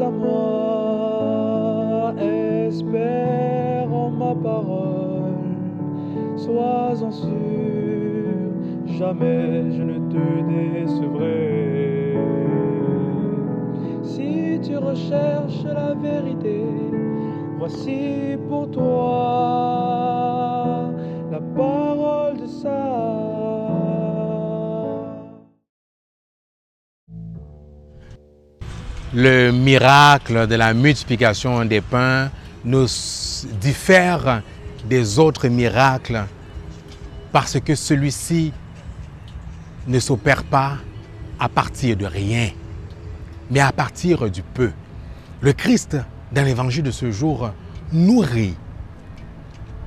à moi, espère en ma parole, sois-en sûr, jamais je ne te décevrai. Si tu recherches la vérité, voici pour toi la parole Le miracle de la multiplication des pains nous diffère des autres miracles parce que celui-ci ne s'opère pas à partir de rien, mais à partir du peu. Le Christ, dans l'évangile de ce jour, nourrit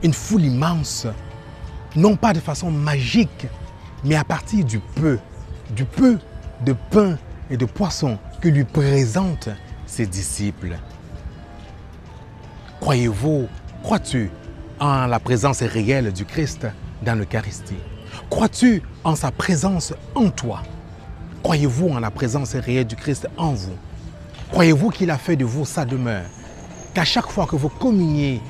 une foule immense, non pas de façon magique, mais à partir du peu, du peu de pain et de poisson que lui présentent ses disciples. Croyez-vous, crois-tu en la présence réelle du Christ dans l'Eucharistie? Crois-tu en sa présence en toi? Croyez-vous en la présence réelle du Christ en vous? Croyez-vous qu'il a fait de vous sa demeure? Qu'à chaque fois que vous communiez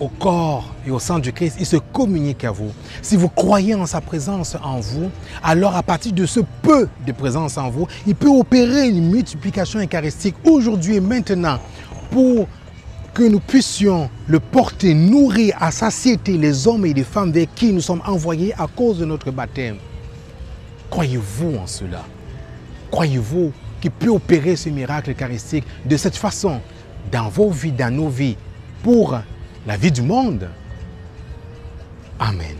au corps et au sang du Christ, il se communique à vous. Si vous croyez en sa présence en vous, alors à partir de ce peu de présence en vous, il peut opérer une multiplication eucharistique aujourd'hui et maintenant pour que nous puissions le porter, nourrir à satiété les hommes et les femmes vers qui nous sommes envoyés à cause de notre baptême. Croyez-vous en cela? Croyez-vous qu'il peut opérer ce miracle eucharistique de cette façon dans vos vies, dans nos vies, pour la vie du monde. Amen.